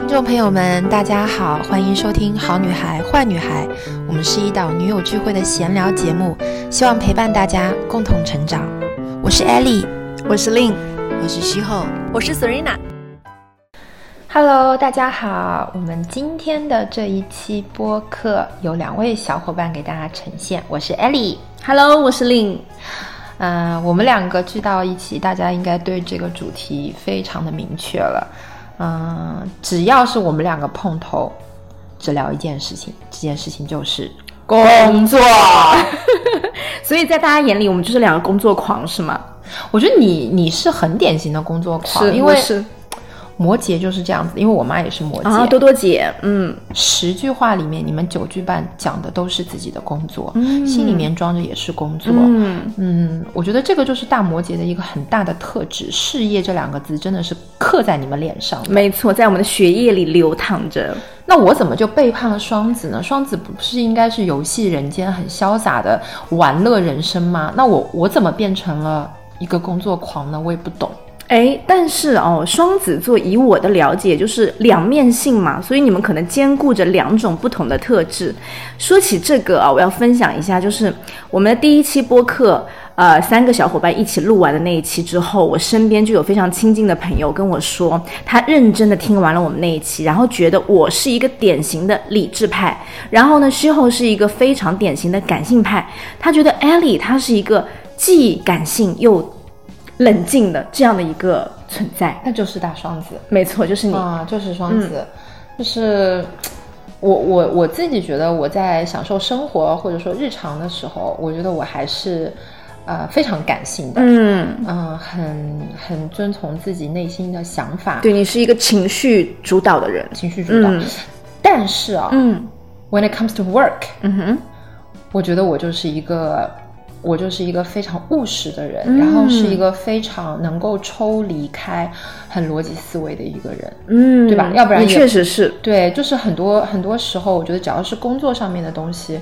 听众朋友们，大家好，欢迎收听《好女孩坏女孩》，我们是一档女友聚会的闲聊节目，希望陪伴大家共同成长。我是 Ellie，我是 Lin，我是西后，我是 Serena。Hello，大家好，我们今天的这一期播客有两位小伙伴给大家呈现，我是 Ellie，Hello，我是 Lin。嗯，我们两个聚到一起，大家应该对这个主题非常的明确了。嗯，只要是我们两个碰头，只聊一件事情，这件事情就是工作。所以在大家眼里，我们就是两个工作狂，是吗？我觉得你你是很典型的工作狂，因为是。摩羯就是这样子，因为我妈也是摩羯。多多姐，嗯，十句话里面，你们九句半讲的都是自己的工作，心里面装着也是工作。嗯嗯，我觉得这个就是大摩羯的一个很大的特质，事业这两个字真的是刻在你们脸上。没错，在我们的血液里流淌着。那我怎么就背叛了双子呢？双子不是应该是游戏人间、很潇洒的玩乐人生吗？那我我怎么变成了一个工作狂呢？我也不懂。哎，但是哦，双子座以我的了解就是两面性嘛，所以你们可能兼顾着两种不同的特质。说起这个啊，我要分享一下，就是我们的第一期播客，呃，三个小伙伴一起录完的那一期之后，我身边就有非常亲近的朋友跟我说，他认真的听完了我们那一期，然后觉得我是一个典型的理智派，然后呢，之后是一个非常典型的感性派，他觉得艾莉她是一个既感性又。冷静的这样的一个存在，那就是大双子，没错，就是你。啊，就是双子，就是我我我自己觉得我在享受生活或者说日常的时候，我觉得我还是呃非常感性的，嗯。嗯，很很遵从自己内心的想法，对你是一个情绪主导的人，情绪主导，但是啊，嗯，when it comes to work，嗯哼，我觉得我就是一个。我就是一个非常务实的人，然后是一个非常能够抽离开、很逻辑思维的一个人，嗯，对吧？要不然确实是对，就是很多很多时候，我觉得只要是工作上面的东西，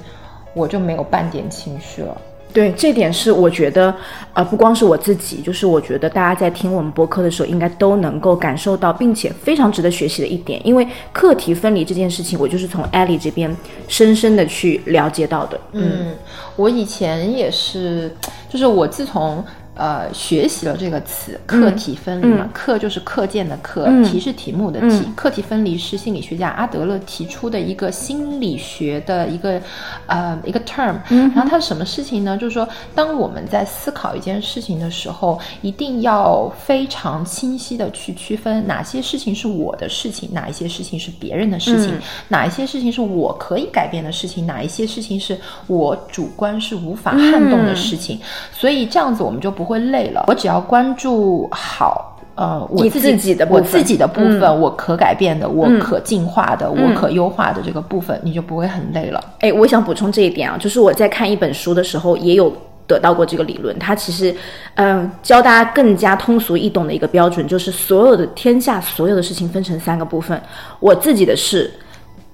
我就没有半点情绪了。对，这点是我觉得，呃，不光是我自己，就是我觉得大家在听我们播客的时候，应该都能够感受到，并且非常值得学习的一点。因为课题分离这件事情，我就是从艾利这边深深的去了解到的。嗯，我以前也是，就是我自从。呃，学习了这个词，课题分离嘛，课就是课件的课，题是题目的题。课题分离是心理学家阿德勒提出的一个心理学的一个呃一个 term。然后它是什么事情呢？就是说，当我们在思考一件事情的时候，一定要非常清晰的去区分哪些事情是我的事情，哪一些事情是别人的事情，哪一些事情是我可以改变的事情，哪一些事情是我主观是无法撼动的事情。所以这样子我们就不。会累了，我只要关注好，呃，我自己的我自己的部分，我可改变的，我可进化的，我可优化的这个部分，你就不会很累了。哎，我想补充这一点啊，就是我在看一本书的时候，也有得到过这个理论。它其实，嗯，教大家更加通俗易懂的一个标准，就是所有的天下所有的事情分成三个部分：我自己的事。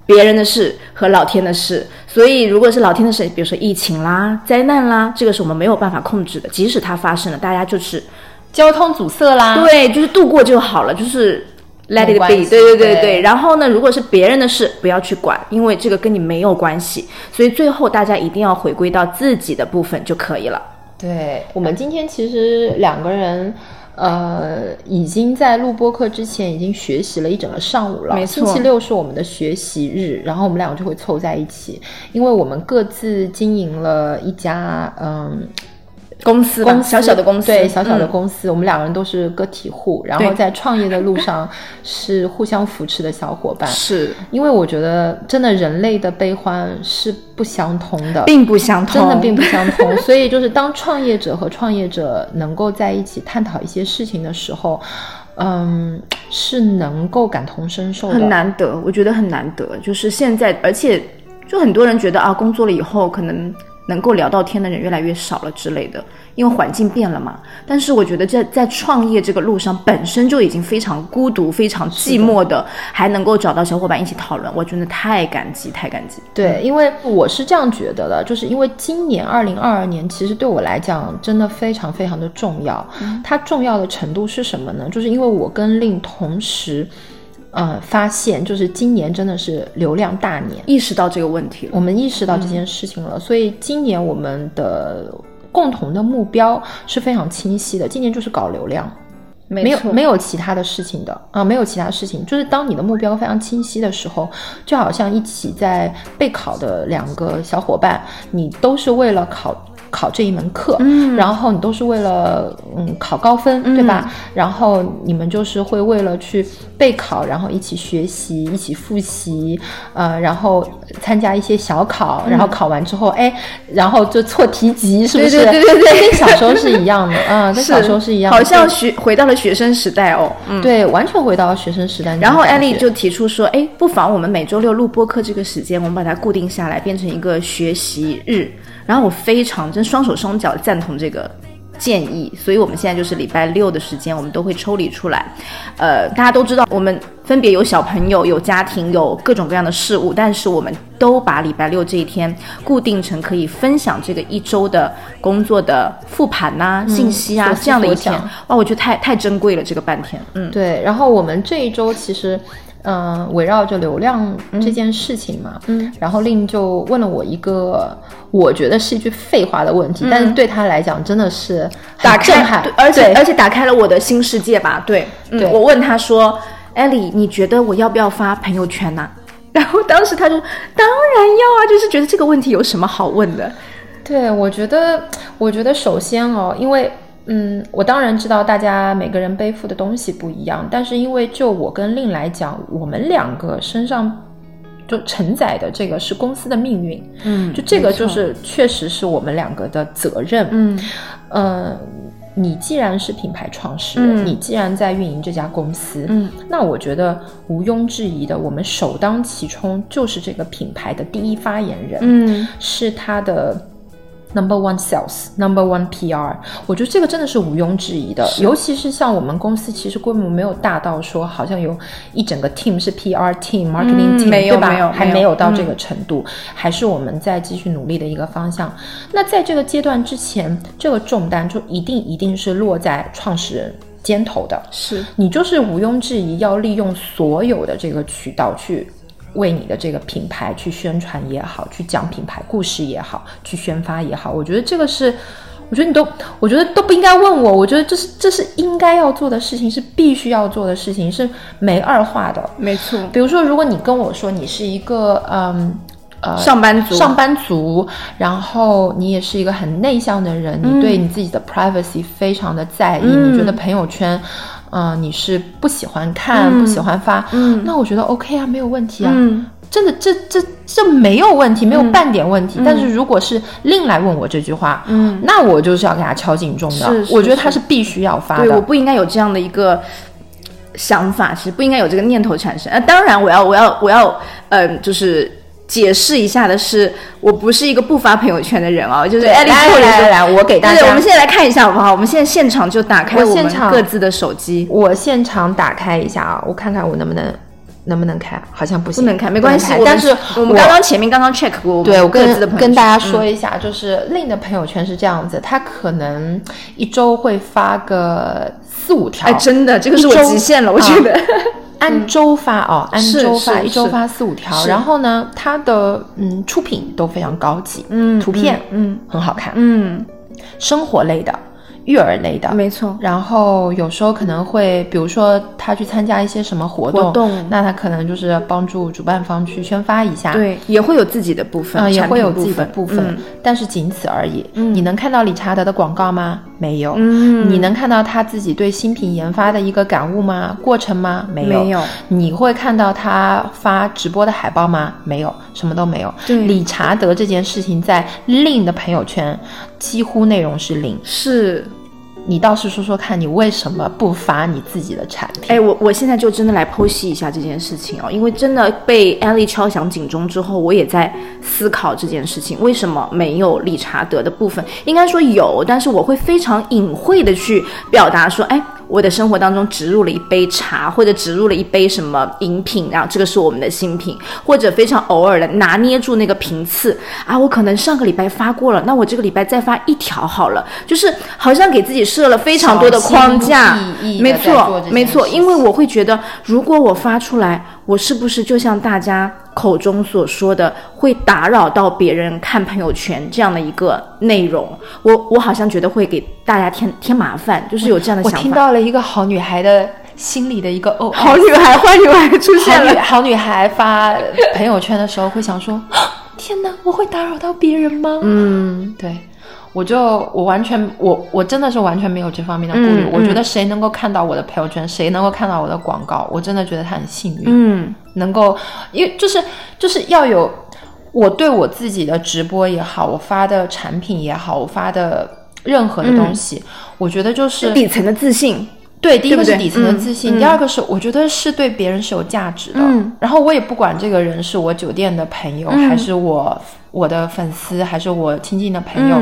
别人的事和老天的事，所以如果是老天的事，比如说疫情啦、灾难啦，这个是我们没有办法控制的。即使它发生了，大家就是交通阻塞啦，对，就是度过就好了，就是 let it be。对对对对。然后呢，如果是别人的事，不要去管，因为这个跟你没有关系。所以最后大家一定要回归到自己的部分就可以了。对我们今天其实两个人。呃，已经在录播课之前已经学习了一整个上午了。没错，星期六是我们的学习日，然后我们两个就会凑在一起，因为我们各自经营了一家嗯。公司，公小小的公司，对，小小的公司，我们两个人都是个体户，然后在创业的路上是互相扶持的小伙伴。是，因为我觉得真的人类的悲欢是不相通的，并不相通，真的并不相通。所以就是当创业者和创业者能够在一起探讨一些事情的时候，嗯，是能够感同身受的，很难得，我觉得很难得。就是现在，而且就很多人觉得啊，工作了以后可能。能够聊到天的人越来越少了之类的，因为环境变了嘛。但是我觉得在在创业这个路上，本身就已经非常孤独、非常寂寞的，还能够找到小伙伴一起讨论，我真的太感激、太感激。对，因为我是这样觉得的，就是因为今年二零二二年，其实对我来讲真的非常非常的重要。它重要的程度是什么呢？就是因为我跟令同时。呃，发现就是今年真的是流量大年，意识到这个问题了。我们意识到这件事情了，所以今年我们的共同的目标是非常清晰的，今年就是搞流量。没有没有其他的事情的啊，没有其他事情，就是当你的目标非常清晰的时候，就好像一起在备考的两个小伙伴，你都是为了考。考这一门课，嗯，然后你都是为了嗯考高分，对吧？然后你们就是会为了去备考，然后一起学习，一起复习，呃，然后参加一些小考，然后考完之后，哎，然后就错题集，是不是？对对对对，跟小时候是一样的，嗯，跟小时候是一样，好像学回到了学生时代哦，嗯，对，完全回到了学生时代。然后艾丽就提出说，哎，不妨我们每周六录播课这个时间，我们把它固定下来，变成一个学习日。然后我非常真双手双脚赞同这个建议，所以我们现在就是礼拜六的时间，我们都会抽离出来。呃，大家都知道，我们分别有小朋友、有家庭、有各种各样的事物，但是我们都把礼拜六这一天固定成可以分享这个一周的工作的复盘呐、信息啊这样的一天。哇，我觉得太太珍贵了，这个半天。嗯，对。然后我们这一周其实。嗯，围绕着流量这件事情嘛，嗯，然后令就问了我一个我觉得是一句废话的问题，但是对他来讲真的是打开，而且而且打开了我的新世界吧。对，嗯，我问他说：“艾莉，你觉得我要不要发朋友圈呢？” 然后当时他就：“当然要啊，就是觉得这个问题有什么好问的？”对，我觉得，我觉得首先哦，因为。嗯，我当然知道大家每个人背负的东西不一样，但是因为就我跟令来讲，我们两个身上就承载的这个是公司的命运，嗯，就这个就是确实是我们两个的责任，嗯，呃，你既然是品牌创始人，你既然在运营这家公司，嗯，那我觉得毋庸置疑的，我们首当其冲就是这个品牌的第一发言人，嗯，是他的。Number one sales, number one PR，我觉得这个真的是毋庸置疑的。尤其是像我们公司，其实规模没有大到说好像有一整个 team 是 PR team, marketing team，对吧？还没有到这个程度，还是我们在继续努力的一个方向。那在这个阶段之前，这个重担就一定一定是落在创始人肩头的。是你就是毋庸置疑要利用所有的这个渠道去。为你的这个品牌去宣传也好，去讲品牌故事也好，去宣发也好，我觉得这个是，我觉得你都，我觉得都不应该问我，我觉得这是这是应该要做的事情，是必须要做的事情，是没二话的。没错。比如说，如果你跟我说你是一个嗯呃上班族，上班族，然后你也是一个很内向的人，你对你自己的 privacy 非常的在意，你觉得朋友圈。嗯，你是不喜欢看，不喜欢发，嗯，那我觉得 OK 啊，没有问题啊，真的，这这这没有问题，没有半点问题。但是如果是另来问我这句话，嗯，那我就是要给他敲警钟的。我觉得他是必须要发的，我不应该有这样的一个想法，其实不应该有这个念头产生。呃，当然，我要，我要，我要，嗯，就是。解释一下的是，我不是一个不发朋友圈的人哦，就是来来来来，我给大家，我们现在来看一下好不好？我们现在现场就打开我们各自的手机，我现场打开一下啊，我看看我能不能能不能开，好像不行，不能开，没关系。但是我们刚刚前面刚刚 check 过，对我跟跟大家说一下，就是令的朋友圈是这样子，他可能一周会发个四五条，哎，真的，这个是我极限了，我觉得。按周发哦，按周发，一周发四五条。然后呢，它的嗯出品都非常高级，嗯，图片嗯很好看，嗯，生活类的。育儿类的，没错。然后有时候可能会，比如说他去参加一些什么活动，那他可能就是帮助主办方去宣发一下。对，也会有自己的部分，嗯，也会有自己的部分，但是仅此而已。你能看到理查德的广告吗？没有。嗯，你能看到他自己对新品研发的一个感悟吗？过程吗？没有。没有。你会看到他发直播的海报吗？没有，什么都没有。对，理查德这件事情在 Lin 的朋友圈几乎内容是零。是。你倒是说说看，你为什么不发你自己的产品？哎，我我现在就真的来剖析一下这件事情哦，因为真的被安利敲响警钟之后，我也在思考这件事情，为什么没有理查德的部分？应该说有，但是我会非常隐晦的去表达说，哎，我的生活当中植入了一杯茶，或者植入了一杯什么饮品，然后这个是我们的新品，或者非常偶尔的拿捏住那个频次啊，我可能上个礼拜发过了，那我这个礼拜再发一条好了，就是好像给自己设了非常多的框架，没错，没错，因为我会觉得，如果我发出来，我是不是就像大家。口中所说的会打扰到别人看朋友圈这样的一个内容，我我好像觉得会给大家添添麻烦，就是有这样的想法。我听到了一个好女孩的心里的一个哦，好女孩坏女孩出现了。好女孩发朋友圈的时候会想说：天哪，我会打扰到别人吗？嗯，对。我就我完全我我真的是完全没有这方面的顾虑。我觉得谁能够看到我的朋友圈，谁能够看到我的广告，我真的觉得他很幸运。嗯，能够因为就是就是要有我对我自己的直播也好，我发的产品也好，我发的任何的东西，我觉得就是底层的自信。对，第一个是底层的自信，第二个是我觉得是对别人是有价值的。嗯，然后我也不管这个人是我酒店的朋友，还是我我的粉丝，还是我亲近的朋友。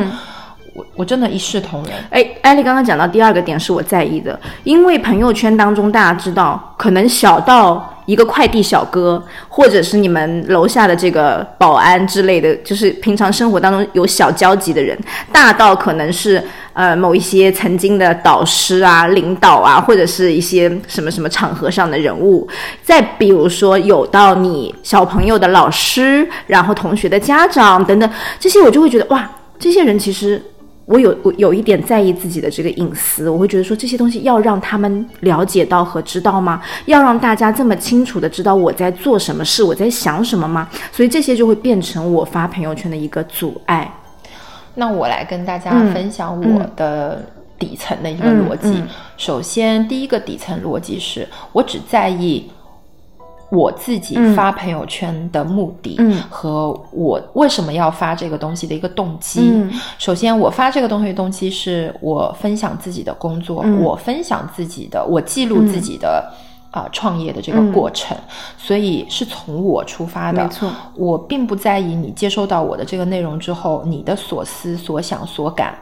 我我真的一视同仁。哎，艾丽刚刚讲到第二个点是我在意的，因为朋友圈当中大家知道，可能小到一个快递小哥，或者是你们楼下的这个保安之类的，就是平常生活当中有小交集的人，大到可能是呃某一些曾经的导师啊、领导啊，或者是一些什么什么场合上的人物，再比如说有到你小朋友的老师，然后同学的家长等等，这些我就会觉得哇，这些人其实。我有我有一点在意自己的这个隐私，我会觉得说这些东西要让他们了解到和知道吗？要让大家这么清楚的知道我在做什么事，我在想什么吗？所以这些就会变成我发朋友圈的一个阻碍。那我来跟大家分享我的底层的一个逻辑。首先，第一个底层逻辑是我只在意。我自己发朋友圈的目的和我为什么要发这个东西的一个动机。首先，我发这个东西的动机是我分享自己的工作，我分享自己的，我记录自己的啊创业的这个过程，所以是从我出发的。没错，我并不在意你接收到我的这个内容之后，你的所思所想所感。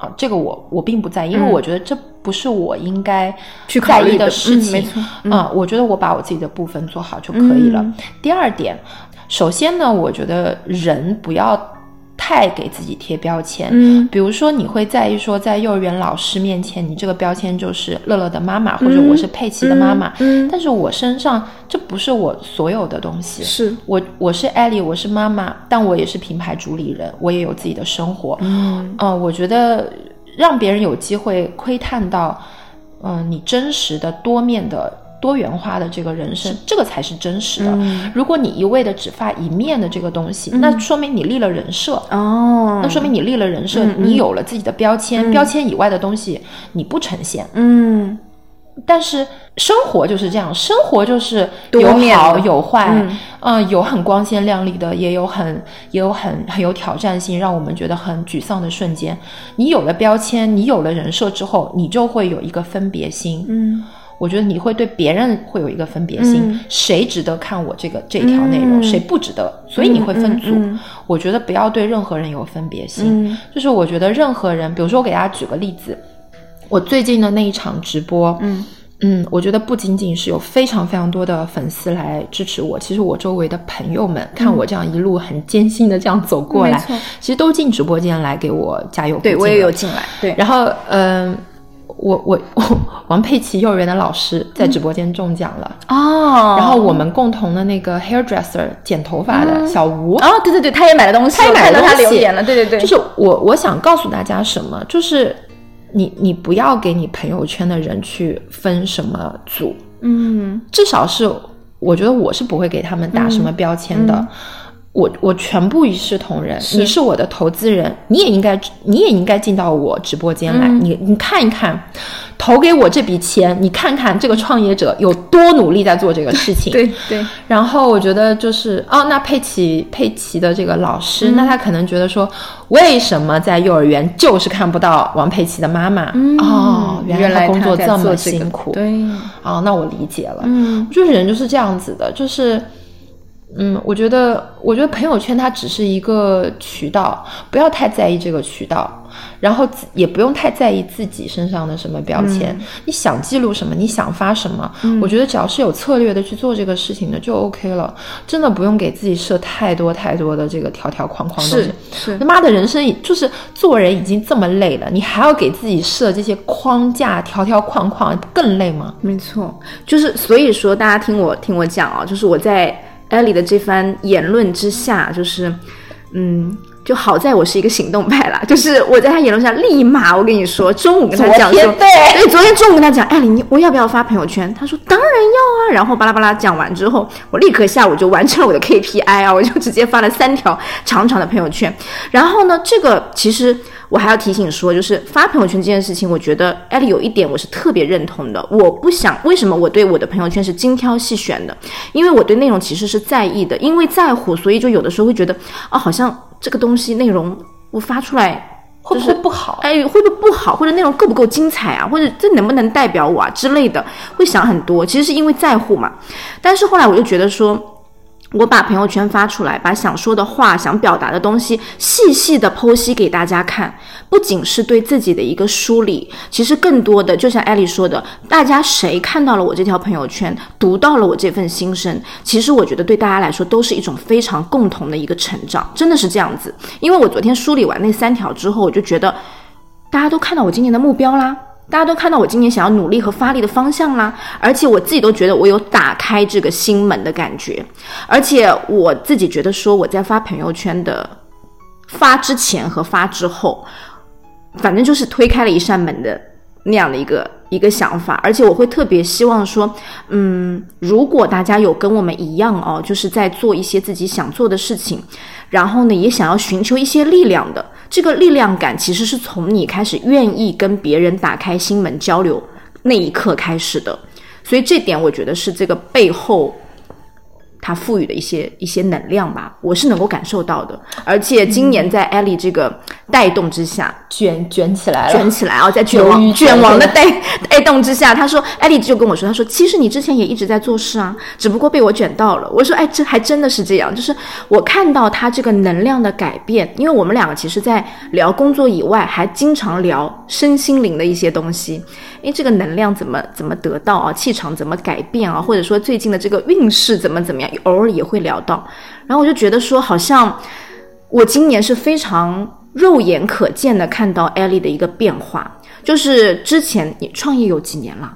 啊，这个我我并不在意，因为我觉得这不是我应该去在意的事情。没错，啊，我觉得我把我自己的部分做好就可以了。第二点，首先呢，我觉得人不要。太给自己贴标签，嗯，比如说你会在意说，在幼儿园老师面前，你这个标签就是乐乐的妈妈，或者我是佩奇的妈妈，嗯，但是我身上这不是我所有的东西，是。我我是艾莉，我是妈妈，但我也是品牌主理人，我也有自己的生活，嗯，我觉得让别人有机会窥探到，嗯，你真实的多面的。多元化的这个人生，这个才是真实的。如果你一味的只发一面的这个东西，那说明你立了人设哦，那说明你立了人设，你有了自己的标签，标签以外的东西你不呈现。嗯，但是生活就是这样，生活就是有好有坏，嗯，有很光鲜亮丽的，也有很也有很很有挑战性，让我们觉得很沮丧的瞬间。你有了标签，你有了人设之后，你就会有一个分别心。嗯。我觉得你会对别人会有一个分别心，谁值得看我这个这条内容，谁不值得，所以你会分组。我觉得不要对任何人有分别心，就是我觉得任何人，比如说我给大家举个例子，我最近的那一场直播，嗯嗯，我觉得不仅仅是有非常非常多的粉丝来支持我，其实我周围的朋友们看我这样一路很艰辛的这样走过来，其实都进直播间来给我加油。对我也有进来，对，然后嗯。我我我王佩奇幼儿园的老师在直播间中奖了哦，然后我们共同的那个 hairdresser 剪头发的小吴哦，对对对，他也买了东西，他也买了他留言了，对对对，就是我我想告诉大家什么，就是你你不要给你朋友圈的人去分什么组，嗯，至少是我觉得我是不会给他们打什么标签的。我我全部一视同仁，你是我的投资人，你也应该你也应该进到我直播间来，你你看一看，投给我这笔钱，你看看这个创业者有多努力在做这个事情。对对。然后我觉得就是哦，那佩奇佩奇的这个老师，那他可能觉得说，为什么在幼儿园就是看不到王佩奇的妈妈？哦，原来他工作这么辛苦。对。哦，那我理解了。嗯，就是人就是这样子的，就是。嗯，我觉得，我觉得朋友圈它只是一个渠道，不要太在意这个渠道。然后也不用太在意自己身上的什么标签。你想记录什么，你想发什么，我觉得只要是有策略的去做这个事情的就 OK 了。真的不用给自己设太多太多的这个条条框框。是是，他妈的人生就是做人已经这么累了，你还要给自己设这些框架、条条框框，更累吗？没错，就是所以说，大家听我听我讲啊，就是我在艾莉的这番言论之下，就是嗯。就好在我是一个行动派啦，就是我在他言论下立马，我跟你说，中午跟他讲说，对，昨天中午跟他讲，艾琳，你我要不要发朋友圈？他说当然要啊，然后巴拉巴拉讲完之后，我立刻下午就完成了我的 KPI 啊，我就直接发了三条长长的朋友圈。然后呢，这个其实我还要提醒说，就是发朋友圈这件事情，我觉得艾丽有一点我是特别认同的，我不想为什么我对我的朋友圈是精挑细选的，因为我对内容其实是在意的，因为在乎，所以就有的时候会觉得啊，好像。这个东西内容我发出来会不会不好？哎，会不会不好？或者内容够不够精彩啊？或者这能不能代表我啊之类的？会想很多，其实是因为在乎嘛。但是后来我就觉得说。我把朋友圈发出来，把想说的话、想表达的东西细细的剖析给大家看，不仅是对自己的一个梳理，其实更多的就像艾丽说的，大家谁看到了我这条朋友圈，读到了我这份心声，其实我觉得对大家来说都是一种非常共同的一个成长，真的是这样子。因为我昨天梳理完那三条之后，我就觉得大家都看到我今年的目标啦。大家都看到我今年想要努力和发力的方向啦，而且我自己都觉得我有打开这个心门的感觉，而且我自己觉得说我在发朋友圈的发之前和发之后，反正就是推开了一扇门的那样的一个一个想法，而且我会特别希望说，嗯，如果大家有跟我们一样哦，就是在做一些自己想做的事情，然后呢也想要寻求一些力量的。这个力量感其实是从你开始愿意跟别人打开心门交流那一刻开始的，所以这点我觉得是这个背后。它赋予的一些一些能量吧，我是能够感受到的。而且今年在艾丽这个带动之下，卷卷起来了，卷起来啊，在卷王卷王的带带动之下，他说，艾丽就跟我说，他说，其实你之前也一直在做事啊，只不过被我卷到了。我说，哎，这还真的是这样，就是我看到他这个能量的改变，因为我们两个其实，在聊工作以外，还经常聊身心灵的一些东西。诶，这个能量怎么怎么得到啊？气场怎么改变啊？或者说最近的这个运势怎么怎么样？偶尔也会聊到，然后我就觉得说，好像我今年是非常肉眼可见的看到艾丽的一个变化。就是之前你创业有几年了？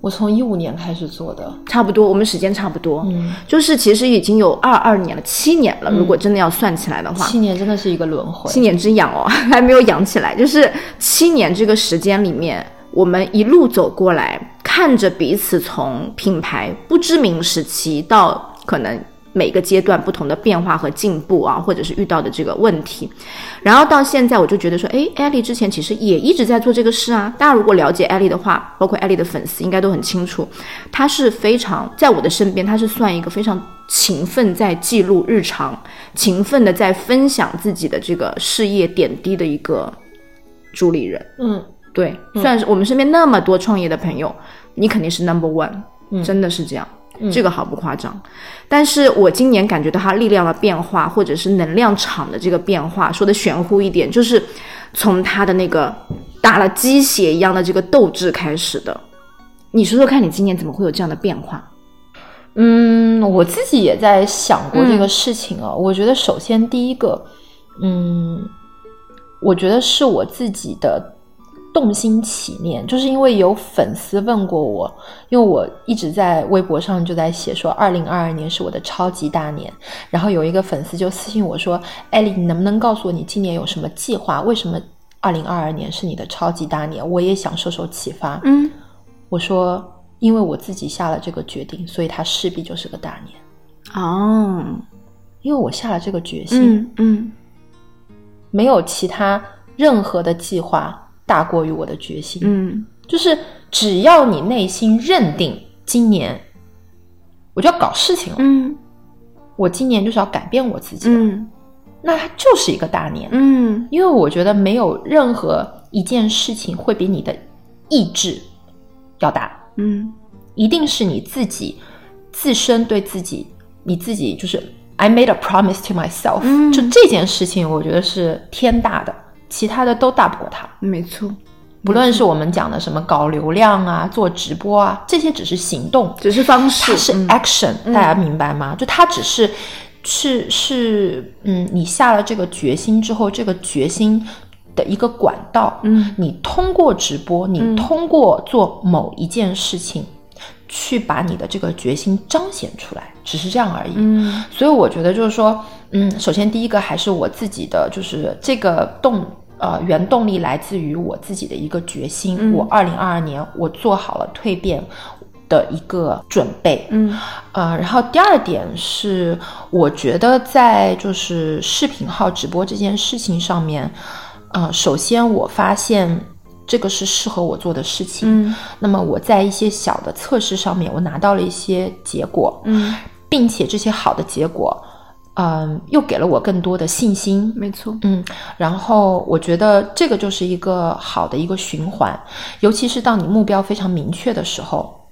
我从一五年开始做的，差不多，我们时间差不多。嗯，就是其实已经有二二年了，七年了。如果真的要算起来的话，七年真的是一个轮回，七年之痒哦，还没有养起来。就是七年这个时间里面。我们一路走过来，看着彼此从品牌不知名时期到可能每个阶段不同的变化和进步啊，或者是遇到的这个问题，然后到现在，我就觉得说，哎，艾丽之前其实也一直在做这个事啊。大家如果了解艾丽的话，包括艾丽的粉丝应该都很清楚，她是非常在我的身边，她是算一个非常勤奋在记录日常、勤奋的在分享自己的这个事业点滴的一个助理人。嗯。对，算是我们身边那么多创业的朋友，你肯定是 number one，真的是这样，这个毫不夸张。但是我今年感觉到他力量的变化，或者是能量场的这个变化，说的玄乎一点，就是从他的那个打了鸡血一样的这个斗志开始的。你说说看，你今年怎么会有这样的变化？嗯，我自己也在想过这个事情啊。我觉得首先第一个，嗯，我觉得是我自己的。动心起念，就是因为有粉丝问过我，因为我一直在微博上就在写说，二零二二年是我的超级大年。然后有一个粉丝就私信我说：“艾丽，你能不能告诉我你今年有什么计划？为什么二零二二年是你的超级大年？我也想受受启发。”嗯，我说：“因为我自己下了这个决定，所以它势必就是个大年。”哦，因为我下了这个决心，嗯，没有其他任何的计划。大过于我的决心，嗯，就是只要你内心认定今年我就要搞事情了，嗯，我今年就是要改变我自己，嗯，那它就是一个大年，嗯，因为我觉得没有任何一件事情会比你的意志要大，嗯，一定是你自己自身对自己，你自己就是 I made a promise to myself，就这件事情，我觉得是天大的。其他的都打不过他。没错，不论是我们讲的什么搞流量啊、做直播啊，这些只是行动，只是方式，它是 action，、大家明白吗？就它只是是是嗯，你下了这个决心之后，这个决心的一个管道，嗯，你通过直播，你通过做某一件事情。去把你的这个决心彰显出来，只是这样而已。嗯，所以我觉得就是说，嗯，首先第一个还是我自己的，就是这个动呃原动力来自于我自己的一个决心。嗯我二零二二年我做好了蜕变的一个准备。嗯，呃，然后第二点是，我觉得在就是视频号直播这件事情上面，呃，首先我发现。这个是适合我做的事情，嗯，那么我在一些小的测试上面，我拿到了一些结果，嗯，并且这些好的结果，嗯，又给了我更多的信心，没错，嗯，然后我觉得这个就是一个好的一个循环，尤其是当你目标非常明确的时候，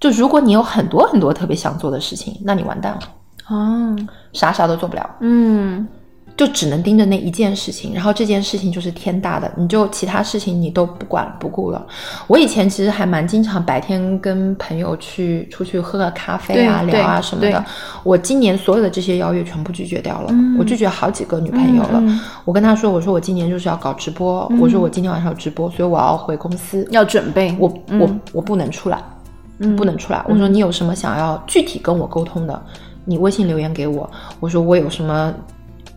就如果你有很多很多特别想做的事情，那你完蛋了，哦，啥啥都做不了，嗯，就只能盯着那一件事情，然后这件事情就是天大的，你就其他事情你都不管不顾了。我以前其实还蛮经常白天跟朋友去出去喝个咖啡啊、聊啊什么的。我今年所有的这些邀约全部拒绝掉了，我拒绝好几个女朋友了。我跟他说，我说我今年就是要搞直播，我说我今天晚上有直播，所以我要回公司，要准备，我我我不能出来，嗯不能出来。我说你有什么想要具体跟我沟通的，你微信留言给我。我说我有什么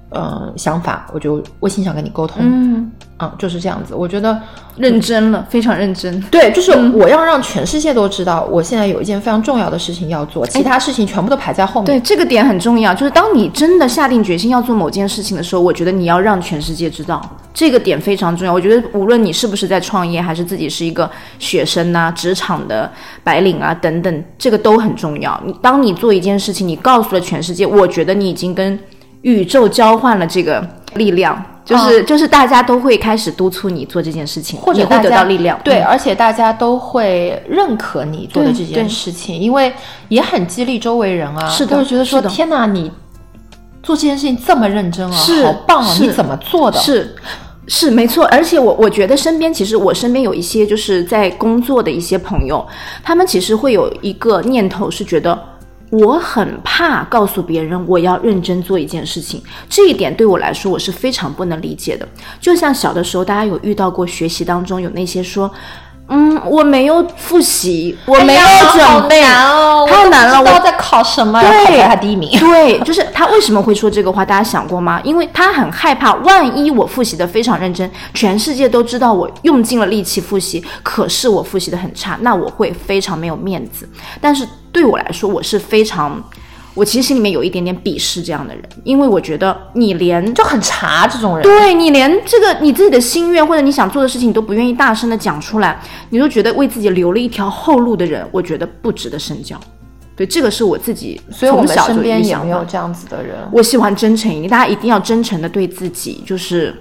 呃想法，我就微信上跟你沟通。嗯，啊，就是这样子。我觉得认真了，非常认真。对，就是我要让全世界都知道，我现在有一件非常重要的事情要做，其他事情全部都排在后面。对，这个点很重要，就是当你真的下定决心要做某件事情的时候，我觉得你要让全世界知道，这个点非常重要。我觉得无论你是不是在创业，还是自己是一个学生呐、职场的白领啊等等，这个都很重要。你当你做一件事情，你告诉了全世界，我觉得你已经跟宇宙交换了这个力量。就是、就是大家都会开始督促你做这件事情，或者大家到力量。对，嗯而且大家都会认可你做的这件事情，因为也很激励周围人啊。是的都会觉得说天哪，你做这件事情这么认真啊，好棒啊！是你怎么做的？是。是没错，而且我我觉得身边其实我身边有一些就是在工作的一些朋友，他们其实会有一个念头是觉得我很怕告诉别人我要认真做一件事情，这一点对我来说我是非常不能理解的。就像小的时候，大家有遇到过学习当中有那些说。嗯，我没有复习，我没有准备，哎哦，太难了，我我不知道在考什么，然后考出来他第一名。对，就是他为什么会说这个话？大家想过吗？因为他很害怕，万一我复习的非常认真，全世界都知道我用尽了力气复习，可是我复习的很差，那我会非常没有面子。但是对我来说，我是非常，我其实心里面有一点点鄙视这样的人，因为我觉得你连就很茶这种人。对你连这个你自己的心愿或者你想做的事情你都不愿意大声的讲出来，你都觉得为自己留了一条后路的人，我觉得不值得深交。对，这个是我自己所以我们从小身边也有这样子的人。我喜欢真诚一点，大家一定要真诚的对自己，就是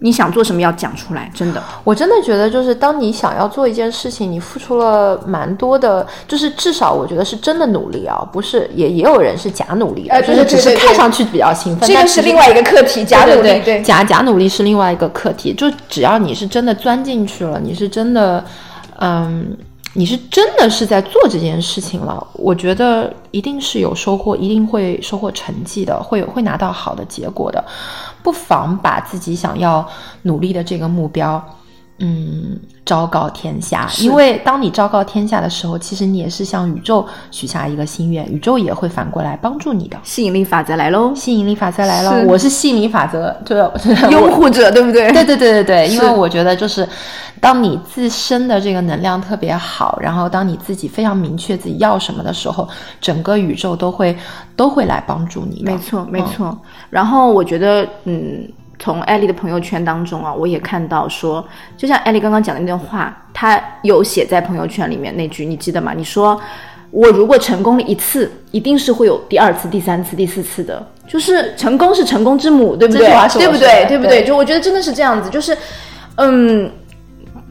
你想做什么要讲出来，真的。我真的觉得，就是当你想要做一件事情，你付出了蛮多的，就是至少我觉得是真的努力啊，不是也也有人是假努力的，哎就是只是看上去比较兴奋，这个但是另外一个课题，假努力假假努力是另外一个课题。就只要你是真的钻进去了，你是真的，嗯，你是真的是在做这件事情了，我觉得一定是有收获，一定会收获成绩的，会有会拿到好的结果的。不妨把自己想要努力的这个目标。嗯，昭告天下，因为当你昭告天下的时候，其实你也是向宇宙许下一个心愿，宇宙也会反过来帮助你的。吸引力法则来喽，吸引力法则来了，我是吸引力法则，就是拥护者，对不对？对对对对对，因为我觉得就是，当你自身的这个能量特别好，然后当你自己非常明确自己要什么的时候，整个宇宙都会都会来帮助你的。没错，没嗯错。然后我觉得，嗯，从艾丽的朋友圈当中啊，我也看到说，就像艾丽刚刚讲的那段话，她有写在朋友圈里面那句，你记得吗？你说。我如果成功了一次，一定是会有第二次、第三次、第四次的，就是成功是成功之母，对不对对不对？对不对？对就我觉得真的是这样子，就是，嗯，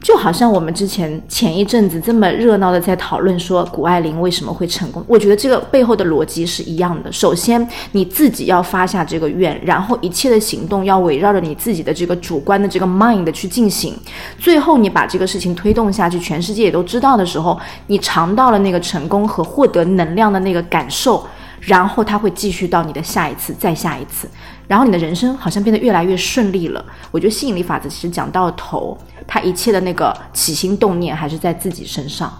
就好像我们之前前一阵子这么热闹的在讨论说谷爱凌为什么会成功，我觉得这个背后的逻辑是一样的。首先你自己要发下这个愿，然后一切的行动要围绕着你自己的这个主观的这个 mind 去进行，最后你把这个事情推动下去，全世界也都知道的时候，你尝到了那个成功和获得能量的那个感受。然后它会继续到你的下一次，再下一次，然后你的人生好像变得越来越顺利了。我觉得吸引力法则其实讲到头，它一切的那个起心动念还是在自己身上。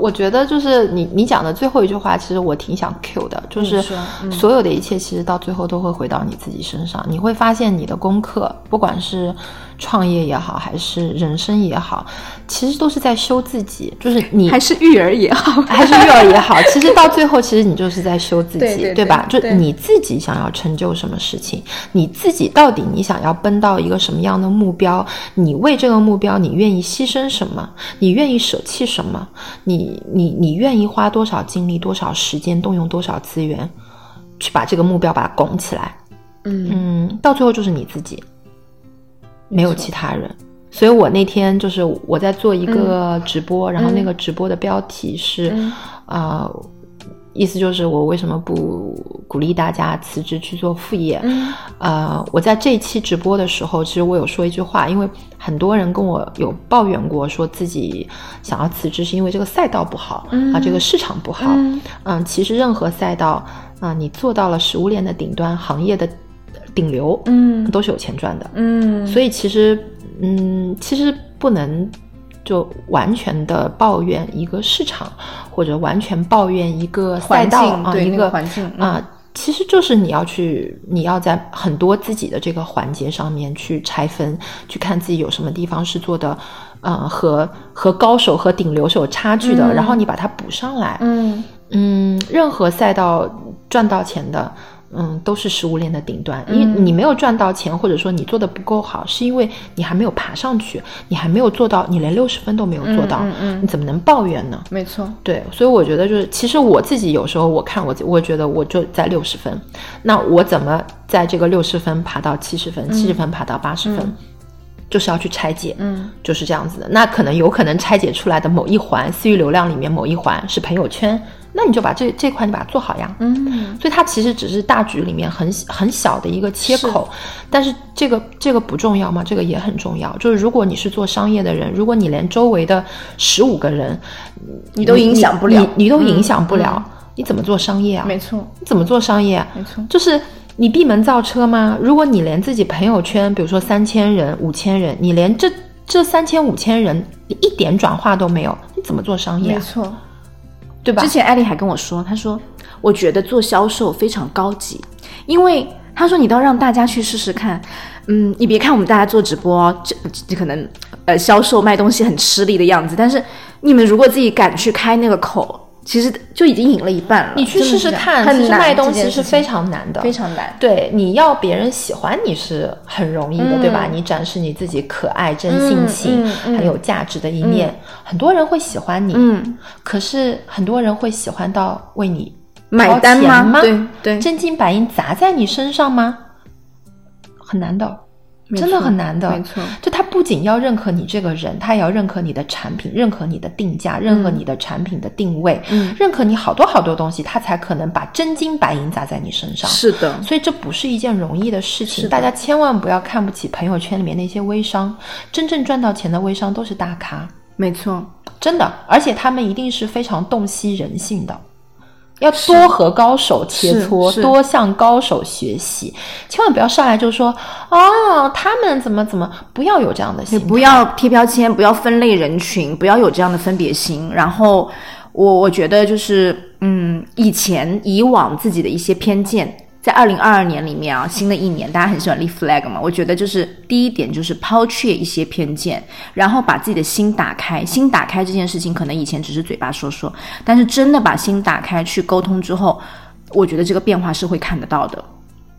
我觉得就是你你讲的最后一句话，其实我挺想 Q 的，就是所有的一切其实到最后都会回到你自己身上。你会发现你的功课，不管是创业也好，还是人生也好，其实都是在修自己。就是你还是育儿也好，还是育儿也好，其实到最后，其实你就是在修自己，对吧？就你自己想要成就什么事情，你自己到底你想要奔到一个什么样的目标？你为这个目标，你愿意牺牲什么？你愿意舍弃什么？你你你愿意花多少精力、多少时间、动用多少资源，去把这个目标把它拱起来？嗯嗯，到最后就是你自己，没有其他人。所以我那天就是我在做一个直播，然后那个直播的标题是啊。意思就是我为什么不鼓励大家辞职去做副业？呃，我在这一期直播的时候，其实我有说一句话，因为很多人跟我有抱怨过，说自己想要辞职是因为这个赛道不好啊，这个市场不好。嗯，其实任何赛道啊，你做到了食物链的顶端，行业的顶流，嗯，都是有钱赚的。嗯，所以其实，嗯，其实不能。就完全的抱怨一个市场，或者完全抱怨一个赛道啊，一个环境啊，其实就是你要去，你要在很多自己的这个环节上面去拆分，去看自己有什么地方是做的，呃，和和高手和顶流是有差距的，然后你把它补上来。嗯嗯，任何赛道赚到钱的。嗯，都是食物链的顶端。你你没有赚到钱，或者说你做的不够好，是因为你还没有爬上去，你还没有做到，你连六十分都没有做到，你怎么能抱怨呢？没错，对，所以我觉得就是，其实我自己有时候我看我，我觉得我就在六十分，那我怎么在这个六十分爬到七十分，七十分爬到八十分，就是要去拆解，嗯，就是这样子的。那可能有可能拆解出来的某一环，私域流量里面某一环是朋友圈。那你就把这这块你把它做好呀，嗯，所以它其实只是大局里面很很小的一个切口，但是这个这个不重要吗？这个也很重要。就是如果你是做商业的人，如果你连周围的十五个人你都影响不了，你都影响不了，你怎么做商业啊？没错，你怎么做商业？没错，就是你闭门造车吗？如果你连自己朋友圈，比如说三千人、五千人，你连这这三千五千人你一点转化都没有，你怎么做商业？没错。对吧？之前艾丽还跟我说，她说我觉得做销售非常高级，因为她说你倒让大家去试试看，嗯，你别看我们大家做直播，这这可能呃销售卖东西很吃力的样子，但是你们如果自己敢去开那个口。其实就已经赢了一半了。你去试试看，其实卖东西是非常难的，非常难。对，你要别人喜欢你是很容易的，对吧？你展示你自己可爱、真性情、很有价值的一面，很多人会喜欢你。嗯，可是很多人会喜欢到为你买单吗？对对，真金白银砸在你身上吗？很难的。真的很难的，没错。就他不仅要认可你这个人，他也要认可你的产品，认可你的定价，认可你的产品的定位，嗯，认可你好多好多东西，他才可能把真金白银砸在你身上。是的，所以这不是一件容易的事情。大家千万不要看不起朋友圈里面那些微商，真正赚到钱的微商都是大咖。没错，真的，而且他们一定是非常洞悉人性的。要多和高手切磋，多向高手学习，千万不要上来就说哦，他们怎么怎么，不要有这样的心，不要贴标签，不要分类人群，不要有这样的分别心。然后我我觉得就是，嗯，以前以往自己的一些偏见。在二零二二年里面啊，新的一年，大家很喜欢立 flag 嘛。我觉得就是第一点就是抛却一些偏见，然后把自己的心打开。心打开这件事情，可能以前只是嘴巴说说，但是真的把心打开去沟通之后，我觉得这个变化是会看得到的。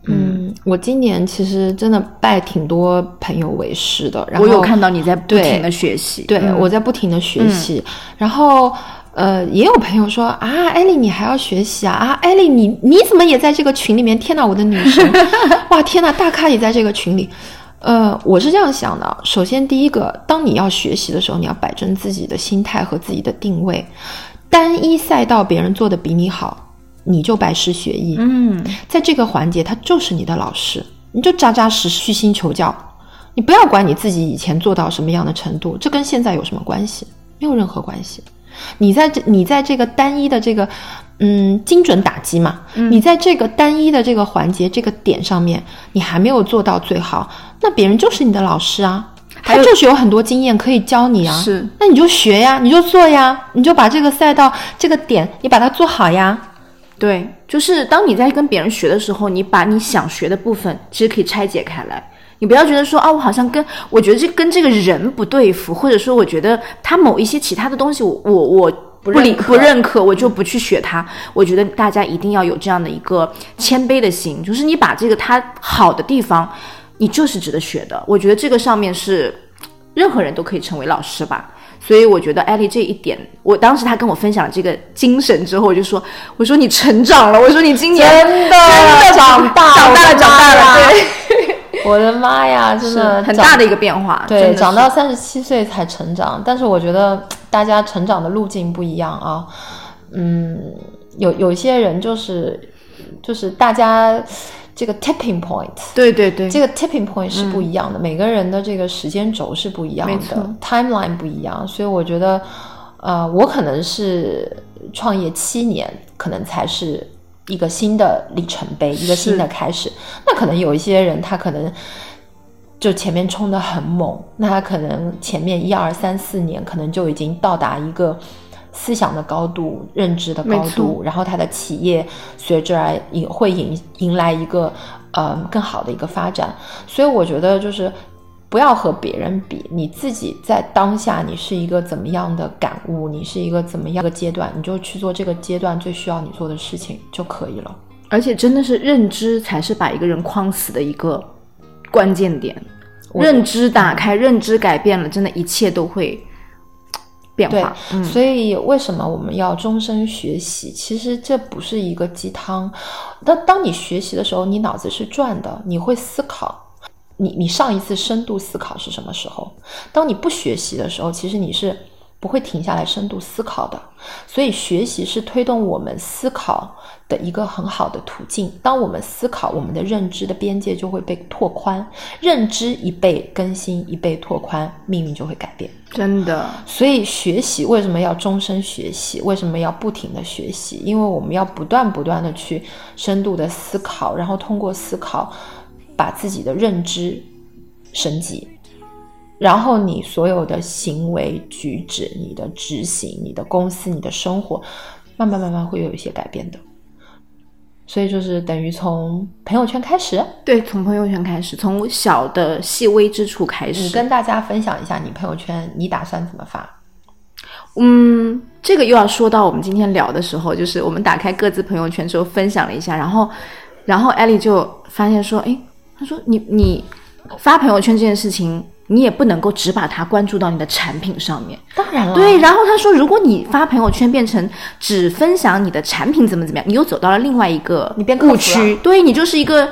嗯，我今年其实真的拜挺多朋友为师的，然后我有看到你在不停的学习，对我在不停的学习，然后。呃，也有朋友说啊，艾丽你还要学习啊啊，艾丽你你怎么也在这个群里面？天呐，我的女神，哇天呐，大咖也在这个群里。呃，我是这样想的。首先，第一个，当你要学习的时候，你要摆正自己的心态和自己的定位。单一赛道别人做的比你好，你就拜师学艺。嗯，在这个环节，他就是你的老师，你就扎扎实实虚心求教。你不要管你自己以前做到什么样的程度，这跟现在有什么关系？没有任何关系。你在这，你在这个单一的这个，嗯，精准打击嘛，你在这个单一的这个环节、这个点上面，你还没有做到最好，那别人就是你的老师啊，他就是有很多经验可以教你啊，是，那你就学呀，你就做呀，你就把这个赛道、这个点，你把它做好呀。对，就是当你在跟别人学的时候，你把你想学的部分，其实可以拆解开来。你不要觉得说啊，我好像跟我觉得这跟这个人不对付，或者说我觉得他某一些其他的东西，我我我不理不认可，我就不去学他。我觉得大家一定要有这样的一个谦卑的心，就是你把这个他好的地方，你就是值得学的。我觉得这个上面是任何人都可以成为老师吧。所以我觉得艾丽这一点，我当时她跟我分享了这个精神之后，我就说，我说你成长了，我说你今年真的真的长大长大了，长大了，对。我的妈呀，真的很大的一个变化。对，长到三十七岁才成长，但是我觉得大家成长的路径不一样啊。嗯，有有些人就是就是大家这个 tipping point，对对对，这个 tipping point 是不一样的，每个人的这个时间轴是不一样的，timeline 不一样，所以我觉得，呃，我可能是创业七年，可能才是。一个新的里程碑，一个新的开始。那可能有一些人，他可能就前面冲的很猛，那他可能前面一二三四年，可能就已经到达一个思想的高度、认知的高度，然后他的企业随之而也会迎迎来一个呃更好的一个发展。所以我觉得就是。不要和别人比，你自己在当下你是一个怎么样的感悟，你是一个怎么样的阶段，你就去做这个阶段最需要你做的事情就可以了。而且真的是认知才是把一个人框死的一个关键点，认知打开，认知改变了，真的一切都会变化。所以为什么我们要终身学习？其实这不是一个鸡汤。那当你学习的时候，你脑子是转的，你会思考。你你上一次深度思考是什么时候？当你不学习的时候，其实你是不会停下来深度思考的。所以学习是推动我们思考的一个很好的途径。当我们思考，我们的认知的边界就会被拓宽。认知一被更新，一被拓宽，命运就会改变。真的。所以学习为什么要终身学习？为什么要不停的学习？因为我们要不断不断的去深度的思考，然后通过思考。把自己的认知升级，然后你所有的行为举止、你的执行、你的公司、你的生活，慢慢慢慢会有一些改变的。所以就是等于从朋友圈开始，对，从朋友圈开始，从小的细微之处开始。你跟大家分享一下你朋友圈，你打算怎么发？嗯，这个又要说到我们今天聊的时候，就是我们打开各自朋友圈之后分享了一下，然后，然后艾丽就发现说，哎。他说：“你你发朋友圈这件事情，你也不能够只把它关注到你的产品上面。当然了，对。然后他说，如果你发朋友圈变成只分享你的产品怎么怎么样，你又走到了另外一个你变误区。对你就是一个。”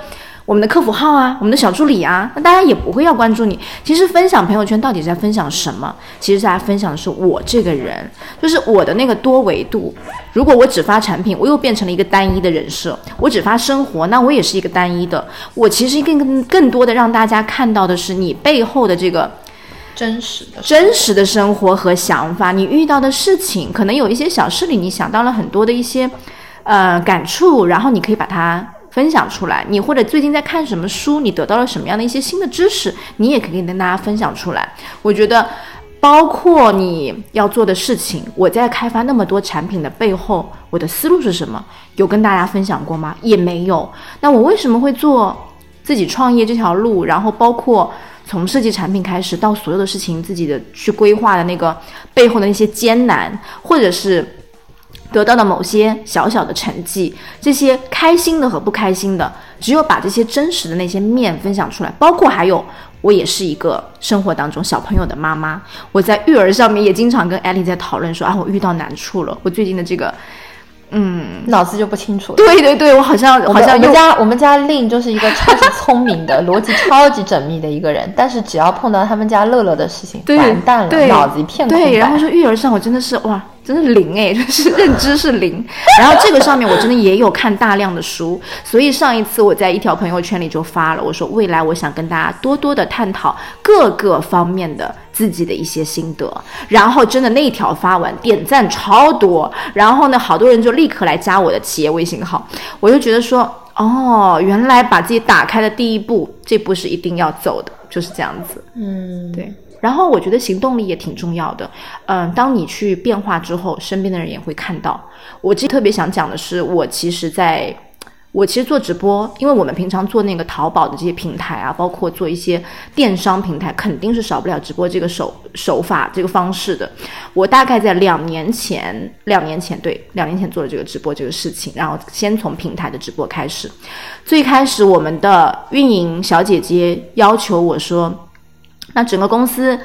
我们的客服号啊，我们的小助理啊，那大家也不会要关注你。其实分享朋友圈到底在分享什么？其实大家分享的是我这个人，就是我的那个多维度。如果我只发产品，我又变成了一个单一的人设；我只发生活，那我也是一个单一的。我其实更更更多的让大家看到的是你背后的这个真实的真实的生活和想法，你遇到的事情，可能有一些小事里你想到了很多的一些呃感触，然后你可以把它。分享出来，你或者最近在看什么书，你得到了什么样的一些新的知识，你也可以跟大家分享出来。我觉得，包括你要做的事情，我在开发那么多产品的背后，我的思路是什么？有跟大家分享过吗？也没有。那我为什么会做自己创业这条路？然后包括从设计产品开始到所有的事情，自己的去规划的那个背后的那些艰难，或者是。得到的某些小小的成绩，这些开心的和不开心的，只有把这些真实的那些面分享出来，包括还有，我也是一个生活当中小朋友的妈妈，我在育儿上面也经常跟艾丽在讨论说啊，我遇到难处了，我最近的这个，嗯，脑子就不清楚。对对对，我好像好像我们家我们家令就是一个超级聪明的、逻辑超级缜密的一个人，但是只要碰到他们家乐乐的事情，完蛋了，脑子一片空白。对，然后说育儿上我真的是哇。真的零哎，就 是认知是零。然后这个上面我真的也有看大量的书，所以上一次我在一条朋友圈里就发了，我说未来我想跟大家多多的探讨各个方面的自己的一些心得。然后真的那一条发完点赞超多，然后呢，好多人就立刻来加我的企业微信号，我就觉得说，哦，原来把自己打开的第一步，这步是一定要走的，就是这样子。嗯，对。然后我觉得行动力也挺重要的，嗯，当你去变化之后，身边的人也会看到。我其实特别想讲的是，我其实在，我其实做直播，因为我们平常做那个淘宝的这些平台啊，包括做一些电商平台，肯定是少不了直播这个手手法这个方式的。我大概在两年前，两年前对，两年前做了这个直播这个事情，然后先从平台的直播开始。最开始我们的运营小姐姐要求我说。那整个公司，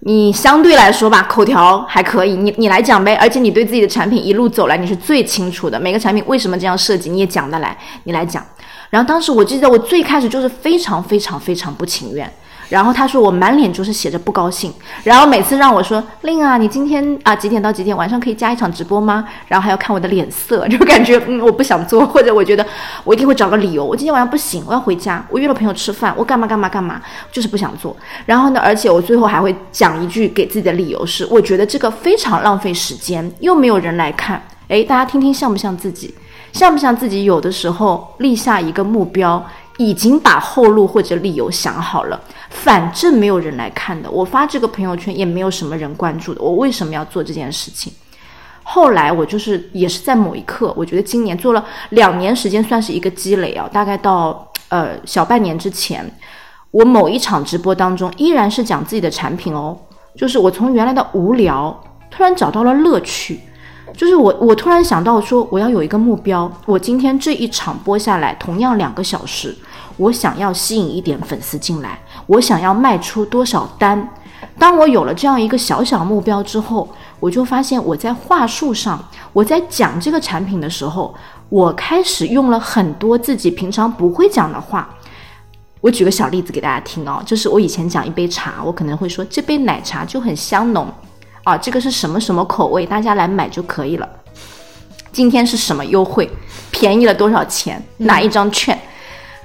你相对来说吧，口条还可以，你你来讲呗。而且你对自己的产品一路走来，你是最清楚的，每个产品为什么这样设计，你也讲得来，你来讲。然后当时我记得我最开始就是非常非常非常不情愿。然后他说我满脸就是写着不高兴，然后每次让我说令啊，你今天啊几点到几点晚上可以加一场直播吗？然后还要看我的脸色，就感觉嗯我不想做，或者我觉得我一定会找个理由，我今天晚上不行，我要回家，我约了朋友吃饭，我干嘛干嘛干嘛，就是不想做。然后呢，而且我最后还会讲一句给自己的理由是，我觉得这个非常浪费时间，又没有人来看。诶，大家听听像不像自己？像不像自己？有的时候立下一个目标。已经把后路或者理由想好了，反正没有人来看的，我发这个朋友圈也没有什么人关注的，我为什么要做这件事情？后来我就是也是在某一刻，我觉得今年做了两年时间算是一个积累啊，大概到呃小半年之前，我某一场直播当中依然是讲自己的产品哦，就是我从原来的无聊突然找到了乐趣。就是我，我突然想到说，我要有一个目标。我今天这一场播下来，同样两个小时，我想要吸引一点粉丝进来，我想要卖出多少单。当我有了这样一个小小目标之后，我就发现我在话术上，我在讲这个产品的时候，我开始用了很多自己平常不会讲的话。我举个小例子给大家听哦，就是我以前讲一杯茶，我可能会说这杯奶茶就很香浓。啊，这个是什么什么口味？大家来买就可以了。今天是什么优惠？便宜了多少钱？哪一张券？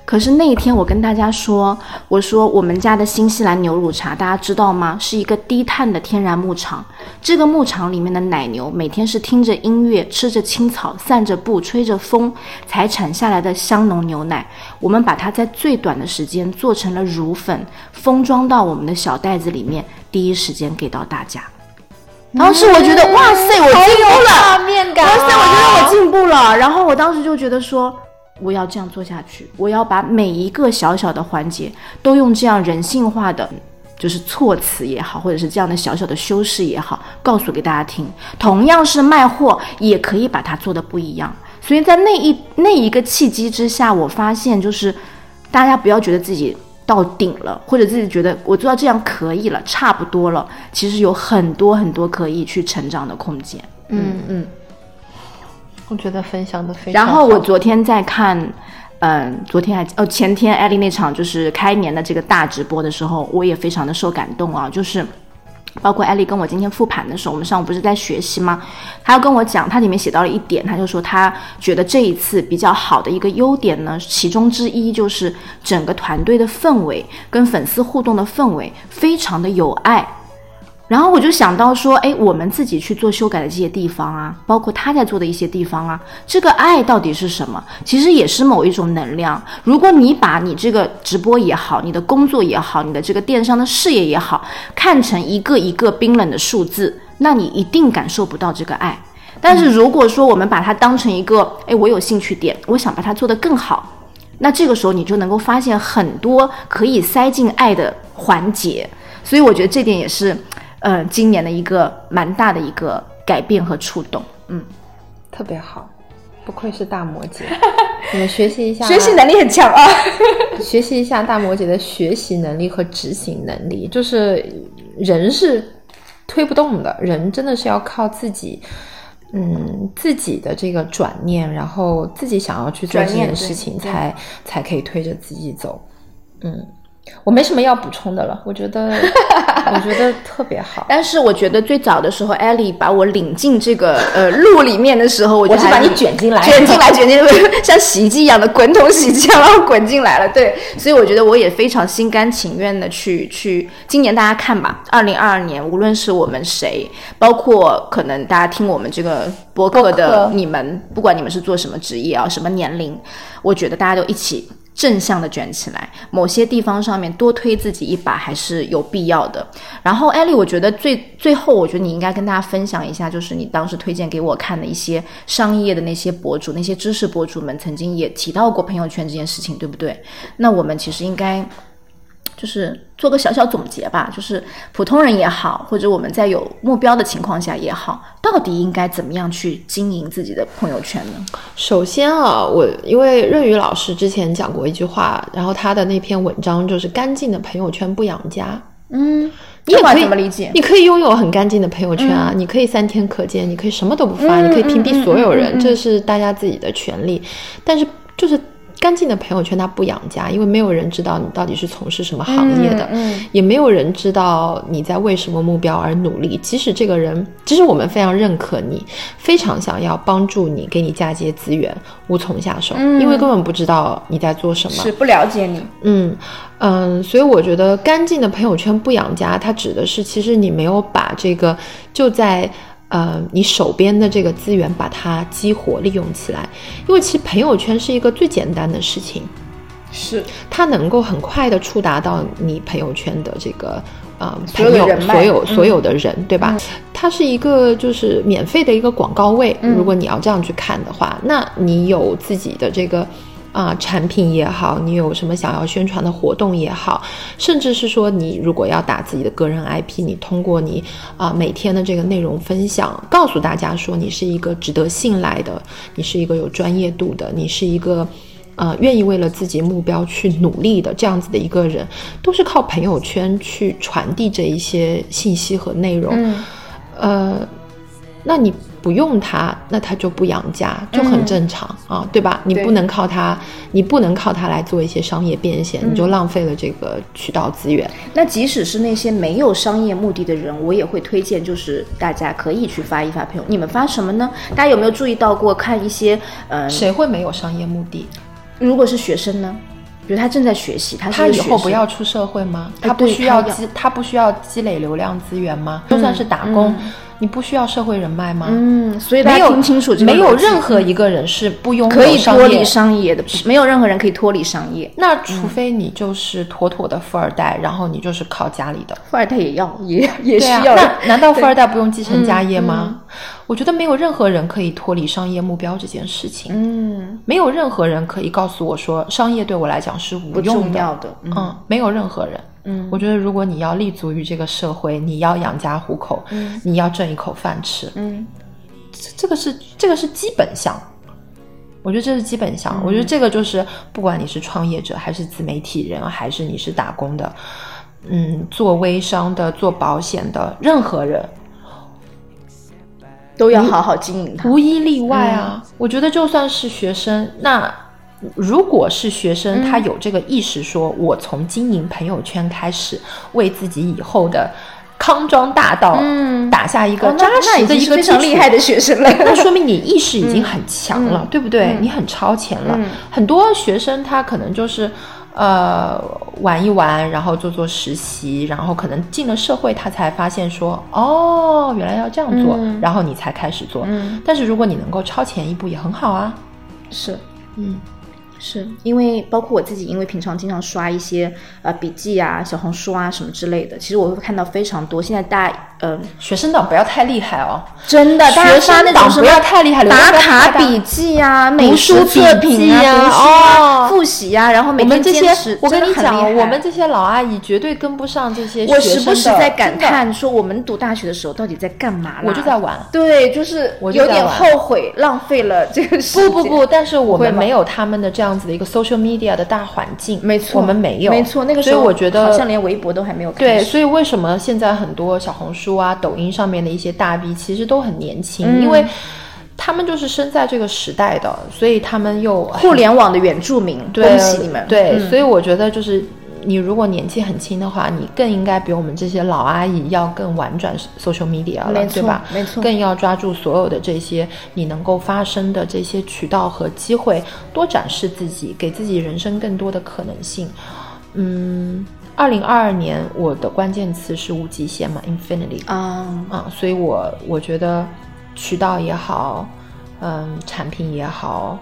可是那一天我跟大家说，我说我们家的新西兰牛乳茶，大家知道吗？是一个低碳的天然牧场。这个牧场里面的奶牛每天是听着音乐，吃着青草，散着步，吹着风，才产下来的香浓牛奶。我们把它在最短的时间做成了乳粉，封装到我们的小袋子里面，第一时间给到大家。当时我觉得哇塞，我进步了！哇塞，我觉得我进步了。然后我当时就觉得说，我要这样做下去，我要把每一个小小的环节都用这样人性化的，就是措辞也好，或者是这样的小小的修饰也好，告诉给大家听。同样是卖货，也可以把它做的不一样。所以在那一那一个契机之下，我发现就是大家不要觉得自己。到顶了，或者自己觉得我做到这样可以了，差不多了。其实有很多很多可以去成长的空间。嗯嗯，我觉得分享的非常。然后我昨天在看，嗯，昨天还哦前天艾丽那场就是开年的这个大直播的时候，我也非常的受感动啊，就是。包括艾丽跟我今天复盘的时候，我们上午不是在学习吗？她要跟我讲，她里面写到了一点，她就说她觉得这一次比较好的一个优点呢，其中之一就是整个团队的氛围跟粉丝互动的氛围非常的有爱。然后我就想到说，哎，我们自己去做修改的这些地方啊，包括他在做的一些地方啊，这个爱到底是什么？其实也是某一种能量。如果你把你这个直播也好，你的工作也好，你的这个电商的事业也好，看成一个一个冰冷的数字，那你一定感受不到这个爱。但是如果说我们把它当成一个，哎，我有兴趣点，我想把它做得更好，那这个时候你就能够发现很多可以塞进爱的环节。所以我觉得这点也是。嗯，今年的一个蛮大的一个改变和触动，嗯，特别好，不愧是大摩羯，你们学习一下，学习能力很强啊，学习一下大摩羯的学习能力和执行能力，就是人是推不动的，人真的是要靠自己嗯自己的这个转念，然后自己想要去做这件事情，才才可以推着自己走。嗯。我没什么要补充的了，我觉得，我觉得特别好。但是我觉得最早的时候，艾莉把我领进这个呃路里面的时候，我就把你卷进来，卷进来，卷进来，像洗衣机一样的滚筒洗衣机，然后滚进来了。对，所以我觉得我也非常心甘情愿的去去。今年大家看吧，二零二二年，无论是我们谁，包括可能大家听我们这个播客的你们，不管你们是做什么职业啊，什么年龄，我觉得大家都一起。正向的卷起来，某些地方上面多推自己一把还是有必要的。然后，艾丽，我觉得最最后，我觉得你应该跟大家分享一下，就是你当时推荐给我看的一些商业的那些博主、那些知识博主们曾经也提到过朋友圈这件事情，对不对？那我们其实应该。就是做个小小总结吧，就是普通人也好，或者我们在有目标的情况下也好，到底应该怎么样去经营自己的朋友圈呢？首先啊，我因为润宇老师之前讲过一句话，然后他的那篇文章就是“干净的朋友圈不养家”。嗯，你也可以怎么理解？你可以拥有很干净的朋友圈啊，你可以三天可见，你可以什么都不发，你可以屏蔽所有人，这是大家自己的权利。但是就是。干净的朋友圈它不养家，因为没有人知道你到底是从事什么行业的，也没有人知道你在为什么目标而努力。即使这个人，即使我们非常认可你，非常想要帮助你，给你嫁接资源，无从下手，因为根本不知道你在做什么，是不了解你。嗯嗯，所以我觉得干净的朋友圈不养家，它指的是其实你没有把这个就在。呃，你手边的这个资源，把它激活利用起来，因为其实朋友圈是一个最简单的事情，是。它能够很快的触达到你朋友圈的这个呃朋友所有所有的人，对吧？它是一个就是免费的一个广告位，如果你要这样去看的话，那你有自己的这个。啊，产品也好，你有什么想要宣传的活动也好，甚至是说你如果要打自己的个人 IP，你通过你啊每天的这个内容分享，告诉大家说你是一个值得信赖的，你是一个有专业度的，你是一个呃愿意为了自己目标去努力的这样子的一个人，都是靠朋友圈去传递这一些信息和内容。呃，那你。不用它，那它就不养家，就很正常啊，对吧？你不能靠它，你不能靠它来做一些商业变现，你就浪费了这个渠道资源。那即使是那些没有商业目的的人，我也会推荐，就是大家可以去发一发朋友。你们发什么呢？大家有没有注意到过？看一些，呃，谁会没有商业目的？如果是学生呢？比如他正在学习，他他以后不要出社会吗？他不需要积，他不需要积累流量资源吗？就算是打工。你不需要社会人脉吗？嗯，所以大家听清楚，没有任何一个人是不拥有可以脱离商业的，没有任何人可以脱离商业。那除非你就是妥妥的富二代，然后你就是靠家里的。富二代也要，也也需要。那难道富二代不用继承家业吗？我觉得没有任何人可以脱离商业目标这件事情。嗯，没有任何人可以告诉我说商业对我来讲是无用的。嗯，没有任何人。嗯，我觉得如果你要立足于这个社会，你要养家糊口，嗯，你要挣一口饭吃，嗯，这这个是这个是基本项，我觉得这是基本项。我觉得这个就是不管你是创业者，还是自媒体人，还是你是打工的，嗯，做微商的、做保险的，任何人都要好好经营它，无一例外啊。我觉得就算是学生，那。如果是学生，他有这个意识，说我从经营朋友圈开始，为自己以后的康庄大道打下一个扎实的一个非常厉害的学生了。那说明你意识已经很强了，对不对？你很超前了。很多学生他可能就是呃玩一玩，然后做做实习，然后可能进了社会，他才发现说哦，原来要这样做，然后你才开始做。但是如果你能够超前一步，也很好啊。是，嗯。是因为包括我自己，因为平常经常刷一些呃笔记啊、小红书啊什么之类的，其实我会看到非常多。现在大呃学生党不要太厉害哦，真的，学生党不要太厉害，打卡笔记呀、美术作品啊、哦、复习。习呀，然后每天坚持，，我跟你讲，我们这些老阿姨绝对跟不上这些我学生的。时不时在感，叹说，我们读大学的时候到底在干嘛啦？我就在玩。对，就是有点后悔，浪费了这个时间。不不不，但是我们没有他们的这样子的一个 social media 的大环境，没错，我们没有，没错，那个时候我觉得好像连微博都还没有开对，所以为什么现在很多小红书啊、抖音上面的一些大 V 其实都很年轻，嗯因为他们就是生在这个时代的，所以他们又互联网的原住民，对恭喜你们！对，嗯所以我觉得就是。你如果年纪很轻的话，你更应该比我们这些老阿姨要更婉转 social media 了，对吧？没错更要抓住所有的这些你能够发声的这些渠道和机会，多展示自己，给自己人生更多的可能性。嗯，二零二二年我的关键词是无极限嘛，infinity。啊，啊，所以我我觉得渠道也好，嗯，产品也好，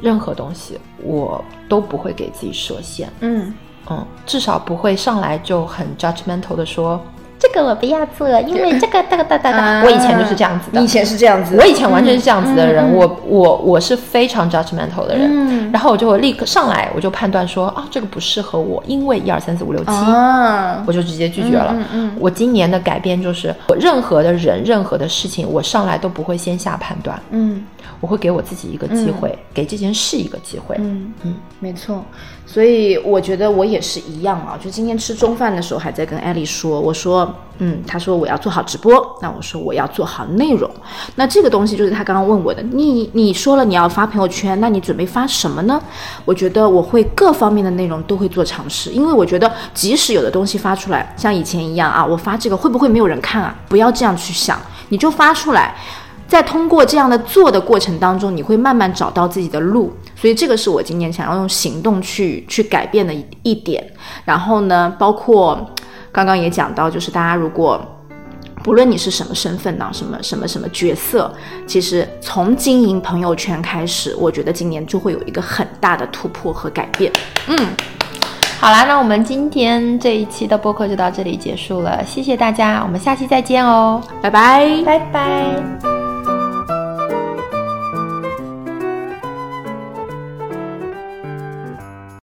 任何东西我都不会给自己设限，嗯，嗯，至少不会上来就很 judgmental 的说这个我不要做，因为这个哒哒哒哒哒。我以前就是这样子的。你以，前是这样子，我以前完全是这样子的人，我我我是非常 judgmental 的人，嗯。然后我就立刻上来我就判断说啊，这个不适合我，因为一二三四五六七。啊，我就直接拒绝了。嗯。我今年的改变就是，我任何的人、任何的事情，我上来都不会先下判断，嗯我会给我自己一个机会，给这件事一个机会。嗯嗯，没错。所以我觉得我也是一样啊，就今天吃中饭的时候还在跟艾丽说，我说，嗯，她说我要做好直播，那我说我要做好内容，那这个东西就是她刚刚问我的，你你说了你要发朋友圈，那你准备发什么呢？我觉得我会各方面的内容都会做尝试，因为我觉得即使有的东西发出来，像以前一样啊，我发这个会不会没有人看啊？不要这样去想，你就发出来。在通过这样的做的过程当中，你会慢慢找到自己的路，所以这个是我今年想要用行动去去改变的一一点。然后呢，包括刚刚也讲到，就是大家如果不论你是什么身份呢，什么什么什么角色，其实从经营朋友圈开始，我觉得今年就会有一个很大的突破和改变。嗯，好啦，那我们今天这一期的播客就到这里结束了，谢谢大家，我们下期再见哦，拜拜。拜拜。